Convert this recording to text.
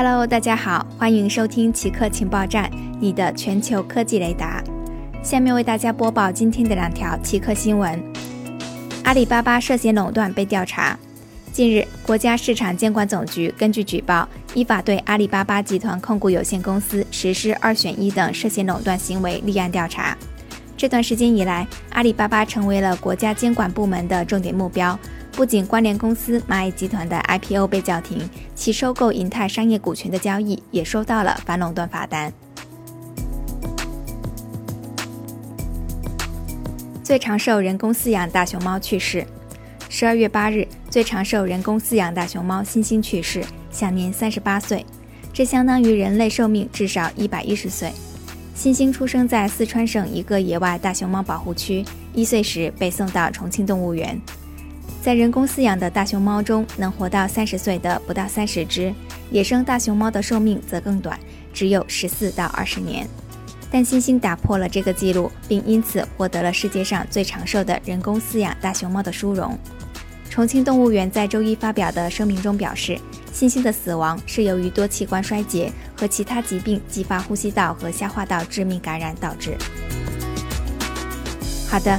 Hello，大家好，欢迎收听奇客情报站，你的全球科技雷达。下面为大家播报今天的两条奇客新闻：阿里巴巴涉嫌垄断被调查。近日，国家市场监管总局根据举报，依法对阿里巴巴集团控股有限公司实施二选一等涉嫌垄断行为立案调查。这段时间以来，阿里巴巴成为了国家监管部门的重点目标。不仅关联公司蚂蚁集团的 IPO 被叫停，其收购银泰商业股权的交易也收到了反垄断罚单。最长寿人工饲养大熊猫去世。十二月八日，最长寿人工饲养大熊猫星星去世，享年三十八岁，这相当于人类寿命至少一百一十岁。星星出生在四川省一个野外大熊猫保护区，一岁时被送到重庆动物园。在人工饲养的大熊猫中，能活到三十岁的不到三十只，野生大熊猫的寿命则更短，只有十四到二十年。但星星打破了这个记录，并因此获得了世界上最长寿的人工饲养大熊猫的殊荣。重庆动物园在周一发表的声明中表示，星星的死亡是由于多器官衰竭和其他疾病继发呼吸道和消化道致命感染导致。好的，